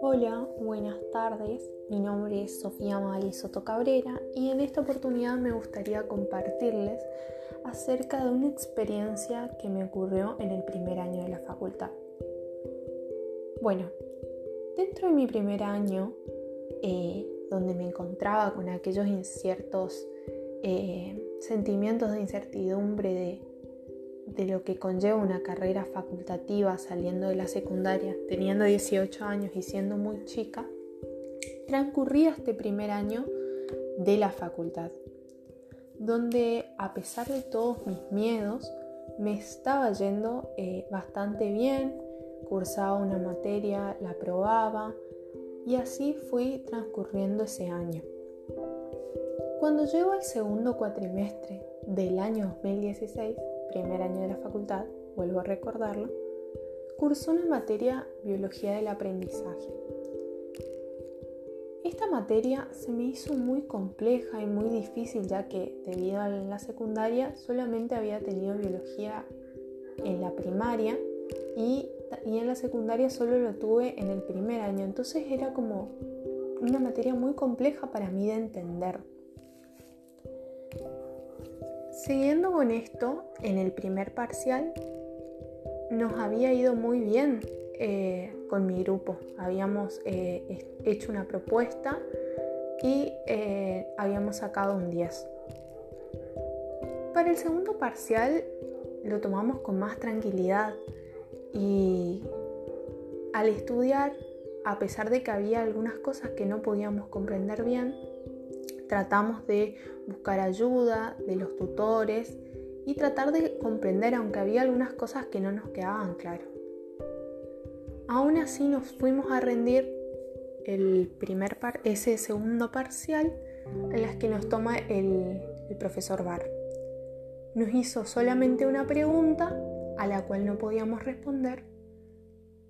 Hola, buenas tardes. Mi nombre es Sofía Magali Soto Cabrera y en esta oportunidad me gustaría compartirles acerca de una experiencia que me ocurrió en el primer año de la facultad. Bueno, dentro de mi primer año, eh, donde me encontraba con aquellos inciertos eh, sentimientos de incertidumbre de de lo que conlleva una carrera facultativa saliendo de la secundaria, teniendo 18 años y siendo muy chica, transcurría este primer año de la facultad, donde a pesar de todos mis miedos, me estaba yendo eh, bastante bien, cursaba una materia, la aprobaba y así fui transcurriendo ese año. Cuando llego al segundo cuatrimestre del año 2016, primer año de la facultad, vuelvo a recordarlo, cursó una materia Biología del Aprendizaje. Esta materia se me hizo muy compleja y muy difícil ya que debido a la secundaria solamente había tenido biología en la primaria y, y en la secundaria solo lo tuve en el primer año. Entonces era como una materia muy compleja para mí de entender. Siguiendo con esto, en el primer parcial nos había ido muy bien eh, con mi grupo. Habíamos eh, hecho una propuesta y eh, habíamos sacado un 10. Para el segundo parcial lo tomamos con más tranquilidad y al estudiar, a pesar de que había algunas cosas que no podíamos comprender bien, tratamos de buscar ayuda de los tutores y tratar de comprender aunque había algunas cosas que no nos quedaban claras. Aún así nos fuimos a rendir el primer par ese segundo parcial en las que nos toma el, el profesor Bar. Nos hizo solamente una pregunta a la cual no podíamos responder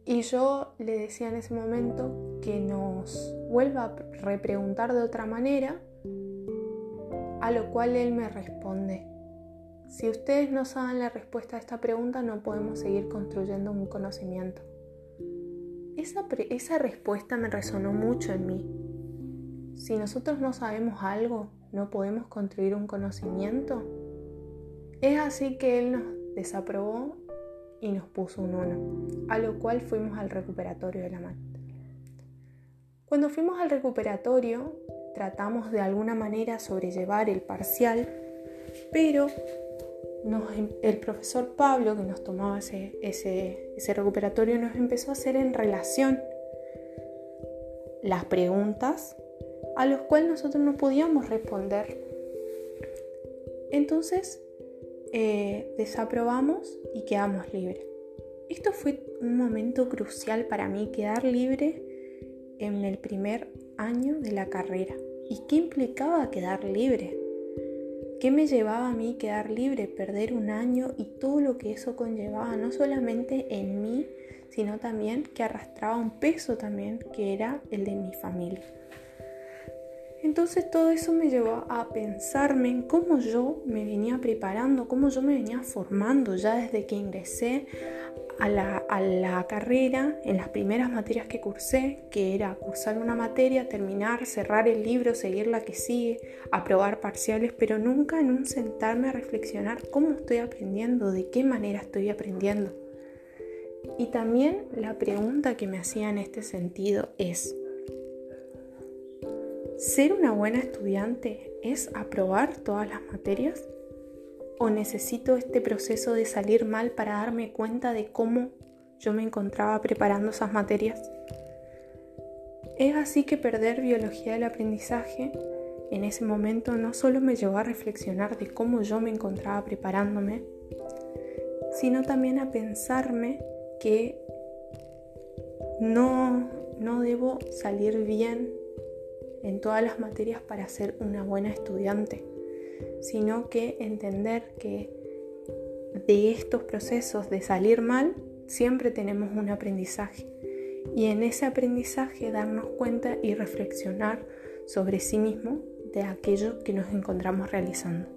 y yo le decía en ese momento que nos vuelva a repreguntar de otra manera a lo cual él me responde, si ustedes no saben la respuesta a esta pregunta no podemos seguir construyendo un conocimiento. Esa, respuesta me resonó mucho en mí. Si nosotros no sabemos algo, no podemos construir un conocimiento. Es así que él nos desaprobó y nos puso un 1, a lo cual fuimos al recuperatorio de la materia. Cuando fuimos al recuperatorio, tratamos de alguna manera sobrellevar el parcial, pero em, el profesor Pablo, que nos tomaba ese, recuperatorio, nos empezó a hacer en relación las preguntas a las cuales nosotros no podíamos responder. Entonces, eh, desaprobamos y quedamos libres. Esto fue un momento crucial para mí, quedar libre en el primer año de la carrera. ¿Y qué implicaba quedar libre? ¿Qué me llevaba a mí quedar libre, perder un año y todo lo que eso conllevaba, no solamente en mí, sino también que arrastraba un peso también, que era el de mi familia? Entonces todo eso me llevó a pensarme en cómo yo me venía preparando, cómo yo me venía formando ya desde que ingresé a la, carrera en las primeras materias que cursé, que era cursar una materia, terminar, cerrar el libro, seguir la que sigue, aprobar parciales, pero nunca en un sentarme a reflexionar cómo estoy aprendiendo, de qué manera estoy aprendiendo. Y también la pregunta que me hacía en este sentido es, ¿ser una buena estudiante es aprobar todas las materias? ¿O necesito este proceso de salir mal para darme cuenta de cómo yo me encontraba preparando esas materias? Es así que perder biología del aprendizaje en ese momento no solo me llevó a reflexionar de cómo yo me encontraba preparándome, sino también a pensarme que no, no debo salir bien en todas las materias para ser una buena estudiante sino que entender que de estos procesos de salir mal siempre tenemos un aprendizaje y en ese aprendizaje darnos cuenta y reflexionar sobre sí mismo de aquello que nos encontramos realizando.